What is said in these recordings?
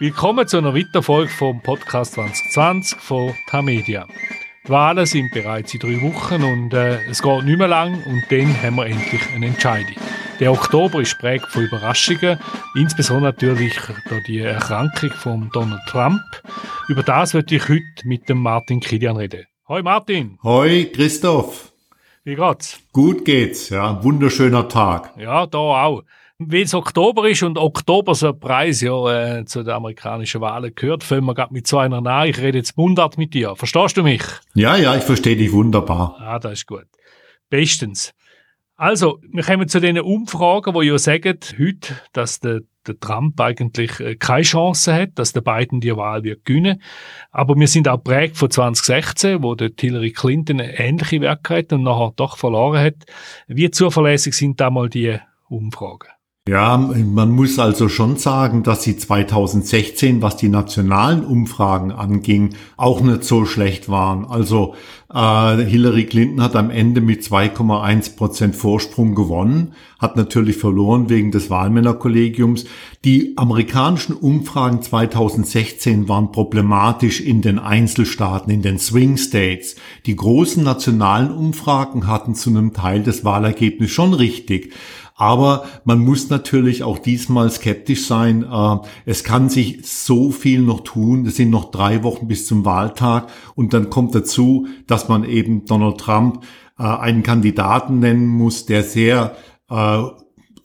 Willkommen zu einer weiteren Folge vom Podcast 2020 von Tamedia. Die Wahlen sind bereits in drei Wochen und äh, es geht nicht mehr lang und dann haben wir endlich eine Entscheidung. Der Oktober ist prägt von Überraschungen, insbesondere natürlich durch die Erkrankung von Donald Trump. Über das möchte ich heute mit dem Martin Kilian reden. Hoi Martin. Hoi Christoph. Wie geht's? Gut geht's, ja. Wunderschöner Tag. Ja, da auch weil es Oktober ist und Oktober so ein Preis ja äh, zu den amerikanischen Wahlen gehört, fangen wir gerade mit so einer nach. Ich rede jetzt Mundart mit dir. Verstehst du mich? Ja, ja, ich verstehe dich wunderbar. Ah, das ist gut. Bestens. Also, wir kommen zu den Umfragen, wo ja sagen heute, dass der, der Trump eigentlich äh, keine Chance hat, dass der Biden die Wahl wird gewinnen. Aber wir sind auch prägt von 2016, wo der Hillary Clinton eine ähnliche Werke hat und nachher doch verloren hat. Wie zuverlässig sind da mal die Umfragen? Ja, man muss also schon sagen, dass sie 2016, was die nationalen Umfragen anging, auch nicht so schlecht waren. Also äh, Hillary Clinton hat am Ende mit 2,1 Prozent Vorsprung gewonnen, hat natürlich verloren wegen des Wahlmännerkollegiums. Die amerikanischen Umfragen 2016 waren problematisch in den Einzelstaaten, in den Swing States. Die großen nationalen Umfragen hatten zu einem Teil des Wahlergebnisses schon richtig. Aber man muss natürlich auch diesmal skeptisch sein. Äh, es kann sich so viel noch tun. Es sind noch drei Wochen bis zum Wahltag. Und dann kommt dazu, dass man eben Donald Trump äh, einen Kandidaten nennen muss, der sehr äh,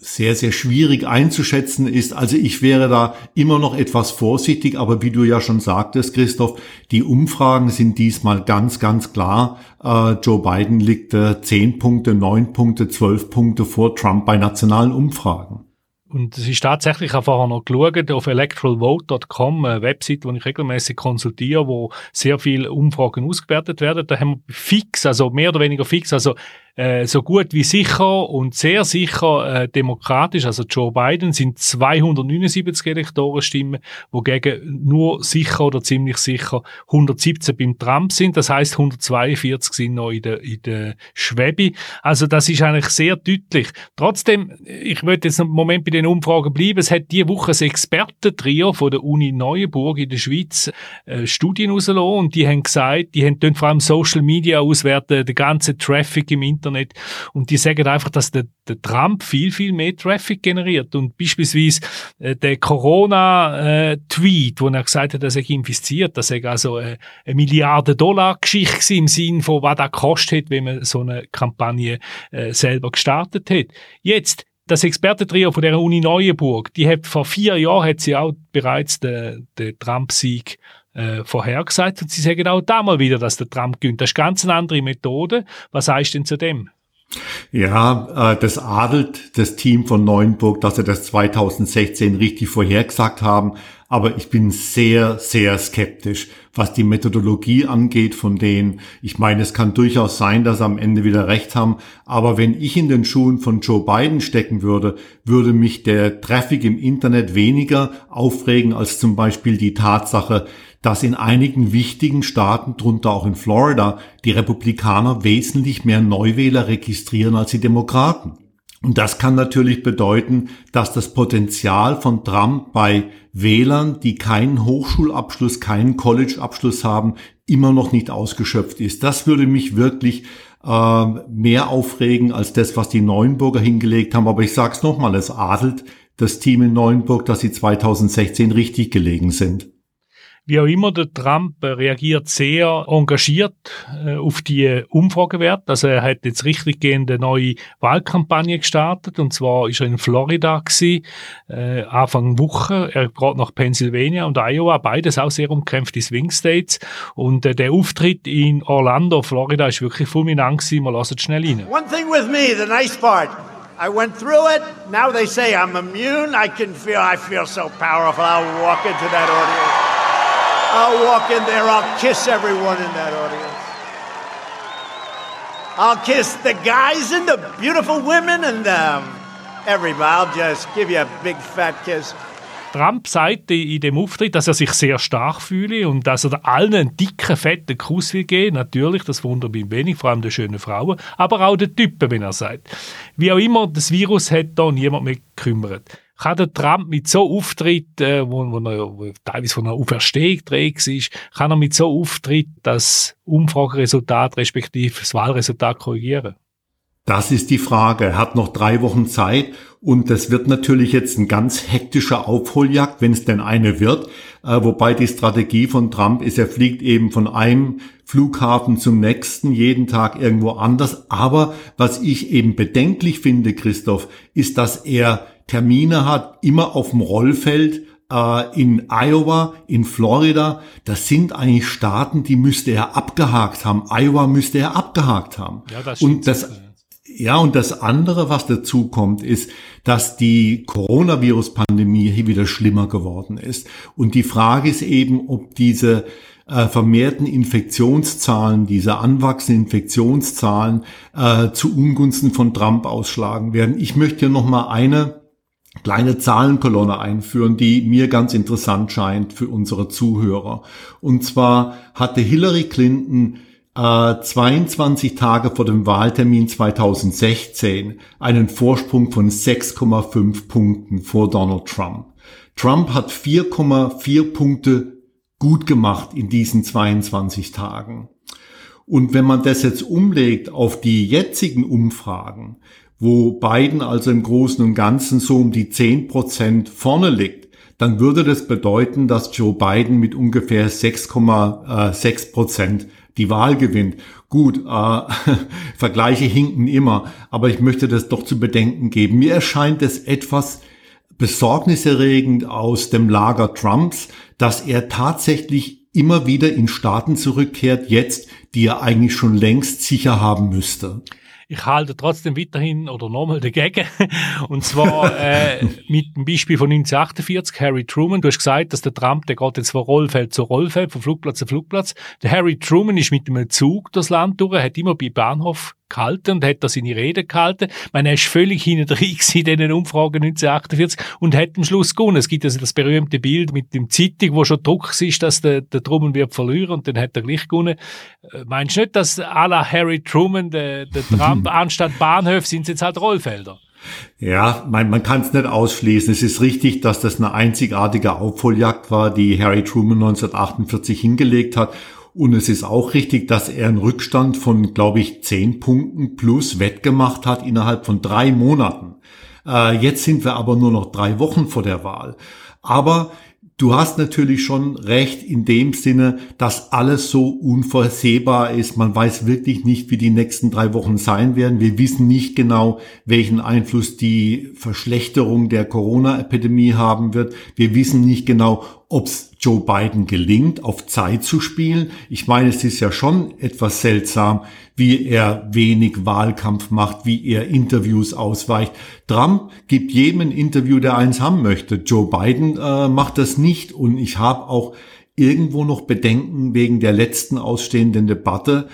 sehr, sehr schwierig einzuschätzen ist. Also ich wäre da immer noch etwas vorsichtig, aber wie du ja schon sagtest, Christoph, die Umfragen sind diesmal ganz, ganz klar. Äh, Joe Biden liegt äh, 10 Punkte, 9 Punkte, 12 Punkte vor Trump bei nationalen Umfragen. Und es ist tatsächlich, ich vorher noch geschaut, auf electoralvote.com, eine Website, die ich regelmäßig konsultiere, wo sehr viele Umfragen ausgewertet werden. Da haben wir fix, also mehr oder weniger fix, also äh, so gut wie sicher und sehr sicher äh, demokratisch, also Joe Biden, sind 279 Elektorenstimmen, wogegen nur sicher oder ziemlich sicher 117 beim Trump sind. Das heißt 142 sind noch in der, in der Schwebe. Also das ist eigentlich sehr deutlich. Trotzdem, ich möchte jetzt einen Moment bei den Umfragen bleiben. Es hat diese Woche ein Expertentrio von der Uni Neuenburg in der Schweiz äh, Studien rausgelassen und die haben gesagt, die haben vor allem Social Media auswerten, den ganzen Traffic im Internet Internet. Und die sagen einfach, dass der, der Trump viel, viel mehr Traffic generiert. Und beispielsweise äh, der Corona-Tweet, wo er gesagt hat, dass er infiziert, das sei also äh, eine Milliarde Dollar Geschichte im Sinn von, was das kostet, wenn man so eine Kampagne äh, selber gestartet hat. Jetzt, das Expertentrio von der Uni Neuenburg, die hat vor vier Jahren hat sie auch bereits den, den Trump-Sieg äh, vorhergesagt und sie sagen auch da mal wieder, dass der Trump gewinnt. Das ist ganz eine andere Methode. Was heißt denn zu dem? Ja, äh, das adelt das Team von Neuenburg, dass sie das 2016 richtig vorhergesagt haben. Aber ich bin sehr, sehr skeptisch, was die Methodologie angeht von denen. Ich meine, es kann durchaus sein, dass sie am Ende wieder recht haben. Aber wenn ich in den Schuhen von Joe Biden stecken würde, würde mich der Traffic im Internet weniger aufregen als zum Beispiel die Tatsache, dass in einigen wichtigen Staaten, drunter auch in Florida, die Republikaner wesentlich mehr Neuwähler registrieren als die Demokraten. Und das kann natürlich bedeuten, dass das Potenzial von Trump bei Wählern, die keinen Hochschulabschluss, keinen Collegeabschluss haben, immer noch nicht ausgeschöpft ist. Das würde mich wirklich äh, mehr aufregen als das, was die Neuenburger hingelegt haben. Aber ich sage es nochmal, es adelt das Team in Neuenburg, dass sie 2016 richtig gelegen sind. Wie auch immer, der Trump reagiert sehr engagiert äh, auf die Umfragewerte. Also er hat jetzt richtig gehende neue Wahlkampagne gestartet und zwar ist er in Florida gewesen, äh, Anfang Woche. Er geht nach Pennsylvania und Iowa, beides auch sehr umkämpfte Swing States. Und äh, der Auftritt in Orlando, Florida, ist wirklich fulminant gewesen. Wir lassen schnell rein. One thing with me, the nice part. I went through it. Now they say I'm immune. I can feel, I feel so powerful. I'll walk into that audience. I'll walk in there, I'll kiss everyone in that audience. I'll kiss the guys and the beautiful women and um, everybody. I'll just give you a big fat kiss. Trump sagte in dem Auftritt, dass er sich sehr stark fühle und dass er allen einen dicken, fetten Kuss will geben. Natürlich, das wundert mich wenig, vor allem den schönen Frauen, aber auch den Typen, wenn er sagt. Wie auch immer, das Virus hat da niemand mehr gekümmert. Kann der Trump mit so Auftritt, äh, wo, wo er wo teilweise von einer Auferstehung trägt ist, kann er mit so Auftritt das Umfrageresultat respektive das Wahlresultat korrigieren? Das ist die Frage. Er hat noch drei Wochen Zeit und das wird natürlich jetzt ein ganz hektischer Aufholjagd, wenn es denn eine wird. Äh, wobei die Strategie von Trump ist, er fliegt eben von einem Flughafen zum nächsten, jeden Tag irgendwo anders. Aber was ich eben bedenklich finde, Christoph, ist, dass er Termine hat, immer auf dem Rollfeld, äh, in Iowa, in Florida, das sind eigentlich Staaten, die müsste er abgehakt haben. Iowa müsste er abgehakt haben. Ja, das und das, ja, und das andere, was dazu kommt, ist, dass die Coronavirus-Pandemie hier wieder schlimmer geworden ist. Und die Frage ist eben, ob diese äh, vermehrten Infektionszahlen, diese anwachsenden Infektionszahlen äh, zu Ungunsten von Trump ausschlagen werden. Ich möchte hier nochmal eine kleine Zahlenkolonne einführen, die mir ganz interessant scheint für unsere Zuhörer. Und zwar hatte Hillary Clinton äh, 22 Tage vor dem Wahltermin 2016 einen Vorsprung von 6,5 Punkten vor Donald Trump. Trump hat 4,4 Punkte gut gemacht in diesen 22 Tagen. Und wenn man das jetzt umlegt auf die jetzigen Umfragen, wo Biden also im Großen und Ganzen so um die 10 Prozent vorne liegt, dann würde das bedeuten, dass Joe Biden mit ungefähr 6,6 Prozent die Wahl gewinnt. Gut, äh, Vergleiche hinken immer, aber ich möchte das doch zu bedenken geben. Mir erscheint es etwas besorgniserregend aus dem Lager Trumps, dass er tatsächlich immer wieder in Staaten zurückkehrt, jetzt, die er eigentlich schon längst sicher haben müsste ich halte trotzdem weiterhin oder nochmal dagegen. Und zwar äh, mit dem Beispiel von 1948, Harry Truman. Du hast gesagt, dass der Trump, der geht jetzt von Rollfeld zu Rollfeld, von Flugplatz zu Flugplatz. Der Harry Truman ist mit einem Zug das Land durch, hat immer bei Bahnhof gehalten und hat da seine Rede gehalten. Ich meine, er ist völlig hinten drin in diesen Umfragen 1948 und hat am Schluss gewonnen. Es gibt also das berühmte Bild mit dem Zeitung, wo schon Druck ist, dass der, der Truman wird verlieren und dann hat er gleich gewonnen. Äh, meinst du nicht, dass à la Harry Truman, der, der Trump, anstatt Bahnhöfe sind es jetzt halt Rollfelder? Ja, man, man kann es nicht ausschließen. Es ist richtig, dass das eine einzigartige Aufholjagd war, die Harry Truman 1948 hingelegt hat. Und es ist auch richtig, dass er einen Rückstand von, glaube ich, zehn Punkten plus wettgemacht hat innerhalb von drei Monaten. Äh, jetzt sind wir aber nur noch drei Wochen vor der Wahl. Aber Du hast natürlich schon recht in dem Sinne, dass alles so unvorsehbar ist. Man weiß wirklich nicht, wie die nächsten drei Wochen sein werden. Wir wissen nicht genau, welchen Einfluss die Verschlechterung der Corona-Epidemie haben wird. Wir wissen nicht genau, ob es Joe Biden gelingt, auf Zeit zu spielen. Ich meine, es ist ja schon etwas seltsam, wie er wenig Wahlkampf macht, wie er Interviews ausweicht. Trump gibt jedem ein Interview, der eins haben möchte. Joe Biden äh, macht das nicht und ich habe auch irgendwo noch Bedenken wegen der letzten ausstehenden Debatte.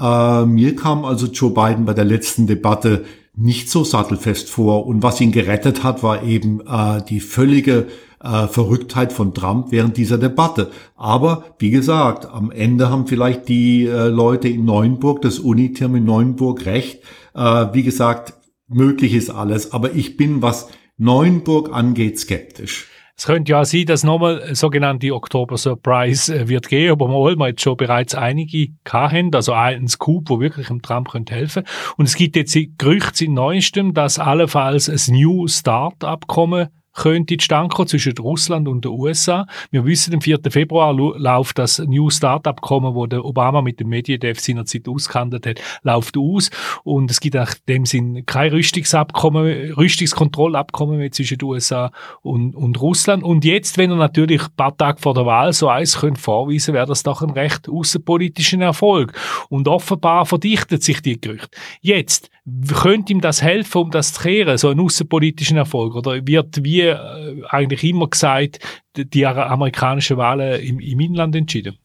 Äh, mir kam also Joe Biden bei der letzten Debatte nicht so sattelfest vor und was ihn gerettet hat, war eben äh, die völlige äh, Verrücktheit von Trump während dieser Debatte. Aber wie gesagt, am Ende haben vielleicht die äh, Leute in Neuenburg, das Unitirm in Neuenburg recht. Äh, wie gesagt, möglich ist alles. Aber ich bin, was Neuenburg angeht, skeptisch. Es könnte ja sein, dass nochmal sogenannte Oktober Surprise äh, wird gehen, aber wir jetzt schon bereits einige haben, also einen Scoop, wo wirklich dem Trump könnte helfen. Und es gibt jetzt Gerüchte in Neuestem, dass allenfalls ein New Start Abkommen könnte zustande kommen zwischen Russland und den USA. Wir wissen, am 4. Februar läuft das New Start-Abkommen, wo der Obama mit dem Medvedev seinerzeit ausgehandelt hat, läuft aus. Und es gibt in dem Sinn kein Rüstungsabkommen, Rüstungskontrollabkommen mehr zwischen den USA und, und Russland. Und jetzt, wenn er natürlich ein paar Tage vor der Wahl so eins könnte vorweisen, wäre das doch ein recht außenpolitischen Erfolg. Und offenbar verdichtet sich die Gerüchte. Jetzt, könnte ihm das helfen, um das zu kehren, so einen außenpolitischen Erfolg? Oder wird, wie äh, eigentlich immer gesagt, die amerikanischen Wahlen im, im Inland entschieden?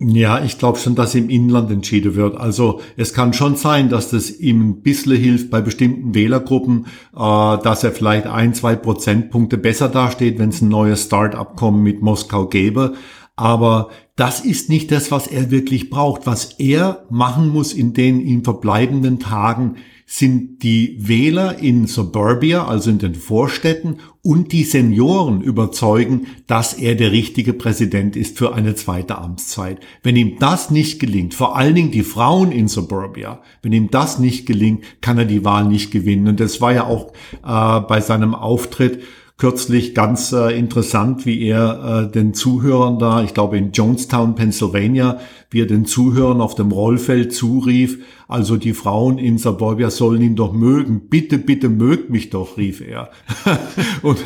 Ja, ich glaube schon, dass im Inland entschieden wird. Also es kann schon sein, dass das ihm ein bisschen hilft bei bestimmten Wählergruppen, äh, dass er vielleicht ein, zwei Prozentpunkte besser dasteht, wenn es ein neues Start-abkommen mit Moskau gäbe. Aber das ist nicht das, was er wirklich braucht. Was er machen muss in den ihm verbleibenden Tagen, sind die Wähler in Suburbia, also in den Vorstädten, und die Senioren überzeugen, dass er der richtige Präsident ist für eine zweite Amtszeit. Wenn ihm das nicht gelingt, vor allen Dingen die Frauen in Suburbia, wenn ihm das nicht gelingt, kann er die Wahl nicht gewinnen. Und das war ja auch äh, bei seinem Auftritt kürzlich ganz äh, interessant, wie er äh, den Zuhörern da, ich glaube in Jonestown, Pennsylvania, wie er den Zuhörern auf dem Rollfeld zurief, also die Frauen in Suburbia sollen ihn doch mögen. Bitte, bitte mögt mich doch, rief er. Und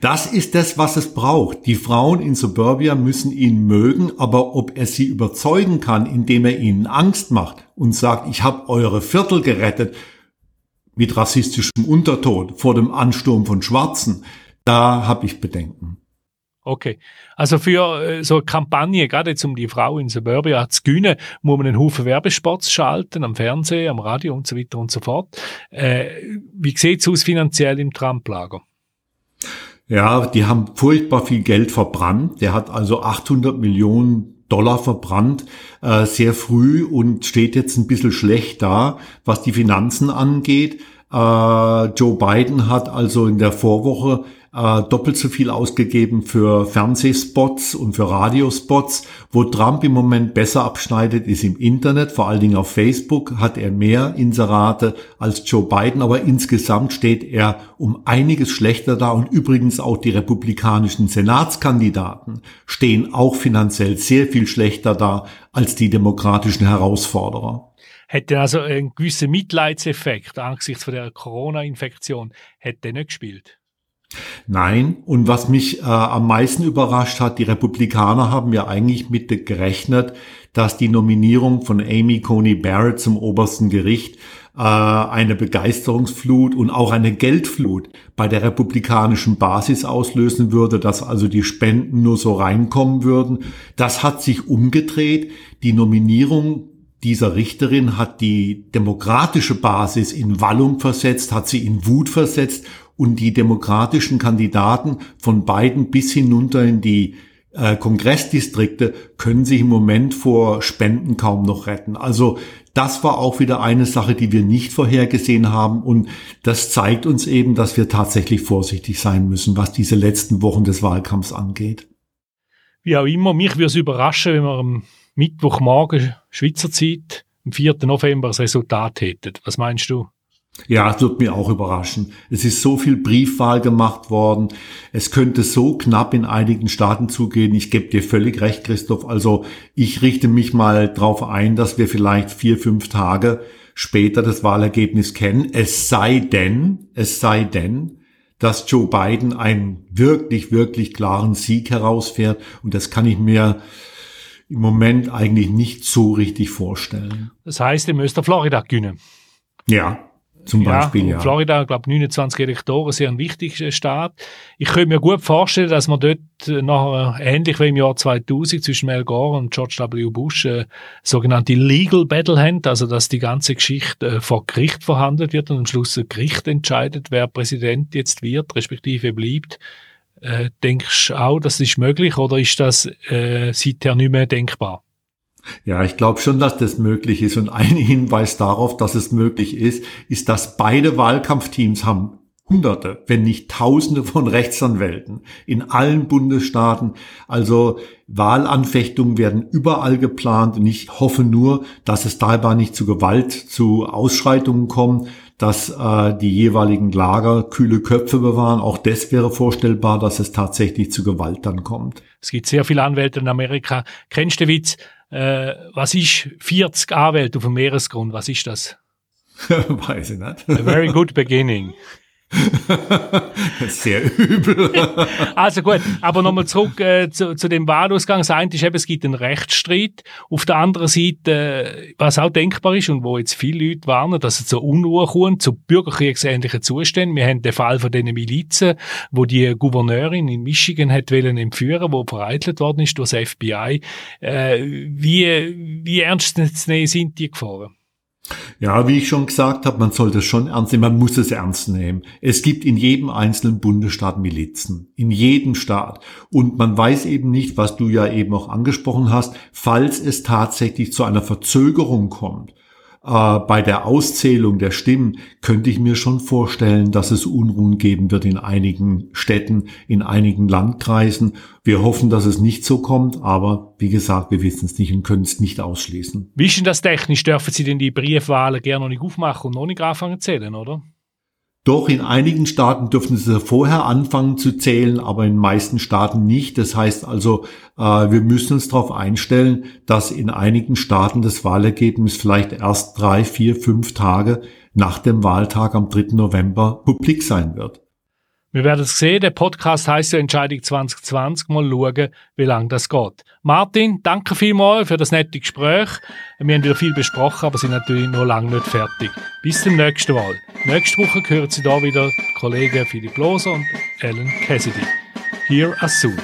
das ist das, was es braucht. Die Frauen in Suburbia müssen ihn mögen, aber ob er sie überzeugen kann, indem er ihnen Angst macht und sagt, ich habe eure Viertel gerettet, mit rassistischem Unterton vor dem Ansturm von Schwarzen, da habe ich Bedenken. Okay. Also für äh, so eine Kampagne, gerade jetzt um die Frau in Suburbia zu gewinnen, muss man einen Haufen Werbespots schalten, am Fernsehen, am Radio und so weiter und so fort. Äh, wie sieht's aus finanziell im Trump-Lager? Ja, die haben furchtbar viel Geld verbrannt. Der hat also 800 Millionen Dollar verbrannt, äh, sehr früh und steht jetzt ein bisschen schlecht da, was die Finanzen angeht. Äh, Joe Biden hat also in der Vorwoche äh, doppelt so viel ausgegeben für Fernsehspots und für Radiospots. Wo Trump im Moment besser abschneidet, ist im Internet, vor allen Dingen auf Facebook hat er mehr Inserate als Joe Biden, aber insgesamt steht er um einiges schlechter da und übrigens auch die republikanischen Senatskandidaten stehen auch finanziell sehr viel schlechter da als die demokratischen Herausforderer hätte also einen gewissen Mitleidseffekt angesichts von der Corona-Infektion, hätte nicht gespielt. Nein, und was mich äh, am meisten überrascht hat, die Republikaner haben ja eigentlich mit gerechnet, dass die Nominierung von Amy Coney Barrett zum obersten Gericht äh, eine Begeisterungsflut und auch eine Geldflut bei der republikanischen Basis auslösen würde, dass also die Spenden nur so reinkommen würden. Das hat sich umgedreht. Die Nominierung dieser Richterin hat die demokratische Basis in Wallung versetzt, hat sie in Wut versetzt und die demokratischen Kandidaten von beiden bis hinunter in die äh, Kongressdistrikte können sich im Moment vor Spenden kaum noch retten. Also das war auch wieder eine Sache, die wir nicht vorhergesehen haben und das zeigt uns eben, dass wir tatsächlich vorsichtig sein müssen, was diese letzten Wochen des Wahlkampfs angeht. Wie auch immer, mich würde es überraschen, wenn wir am Mittwochmorgen Schweizer Zeit, am 4. November, das Resultat hätten. Was meinst du? Ja, es wird mir auch überraschen. Es ist so viel Briefwahl gemacht worden. Es könnte so knapp in einigen Staaten zugehen. Ich gebe dir völlig recht, Christoph. Also ich richte mich mal darauf ein, dass wir vielleicht vier, fünf Tage später das Wahlergebnis kennen. Es sei denn, es sei denn, dass Joe Biden einen wirklich, wirklich klaren Sieg herausfährt. Und das kann ich mir im Moment eigentlich nicht so richtig vorstellen. Das heißt, ihr müsst Florida gewinnen. Ja, zum Beispiel, ja. Florida, glaube 29 Elektoren, sehr ein wichtiger Staat. Ich könnte mir gut vorstellen, dass man dort nachher, ähnlich wie im Jahr 2000 zwischen Al Gore und George W. Bush, äh, sogenannte Legal Battle haben, also dass die ganze Geschichte äh, vor Gericht verhandelt wird und am Schluss ein Gericht entscheidet, wer Präsident jetzt wird, respektive bleibt. Äh, denkst du auch, das ist möglich oder ist das äh, seither nicht mehr denkbar? Ja, ich glaube schon, dass das möglich ist. Und ein Hinweis darauf, dass es möglich ist, ist, dass beide Wahlkampfteams haben Hunderte, wenn nicht Tausende von Rechtsanwälten in allen Bundesstaaten. Also Wahlanfechtungen werden überall geplant und ich hoffe nur, dass es dabei nicht zu Gewalt, zu Ausschreitungen kommt, dass äh, die jeweiligen Lager kühle Köpfe bewahren. Auch das wäre vorstellbar, dass es tatsächlich zu Gewalt dann kommt. Es gibt sehr viele Anwälte in Amerika. Kennst du Witz? Äh, was ist 40 Anwälte auf dem Meeresgrund? Was ist das? Weiß ich nicht. A very good beginning. Sehr übel. also gut, aber nochmal zurück äh, zu, zu, dem Wahlausgang. Das eine ist eben, es gibt einen Rechtsstreit. Auf der anderen Seite, äh, was auch denkbar ist und wo jetzt viele Leute warnen, dass es zu Unruhe kommt, zu bürgerkriegsähnlichen Zuständen. Wir haben den Fall von den Milizen, wo die Gouverneurin in Michigan hat wollen entführen, wo vereitelt worden ist durch das FBI. Äh, wie, wie ernst sind die Gefahren? Ja, wie ich schon gesagt habe, man sollte es schon ernst nehmen, man muss es ernst nehmen. Es gibt in jedem einzelnen Bundesstaat Milizen, in jedem Staat. Und man weiß eben nicht, was du ja eben auch angesprochen hast, falls es tatsächlich zu einer Verzögerung kommt äh, bei der Auszählung der Stimmen könnte ich mir schon vorstellen, dass es Unruhen geben wird in einigen Städten, in einigen Landkreisen. Wir hoffen, dass es nicht so kommt, aber wie gesagt, wir wissen es nicht und können es nicht ausschließen. Wie ist denn das technisch? Dürfen Sie denn die Briefwahlen gerne noch nicht aufmachen und noch nicht anfangen zu zählen, oder? Doch in einigen Staaten dürfen sie vorher anfangen zu zählen, aber in meisten Staaten nicht. Das heißt also, äh, wir müssen uns darauf einstellen, dass in einigen Staaten das Wahlergebnis vielleicht erst drei, vier, fünf Tage nach dem Wahltag am 3. November publik sein wird. Wir werden es sehen. Der Podcast heißt ja Entscheidung 2020. Mal schauen, wie lange das geht. Martin, danke vielmals für das nette Gespräch. Wir haben wieder viel besprochen, aber sind natürlich noch lange nicht fertig. Bis zum nächsten Mal. Nächste Woche hören Sie da wieder die Kollegen Philipp Loser und Ellen Cassidy. Here as soon.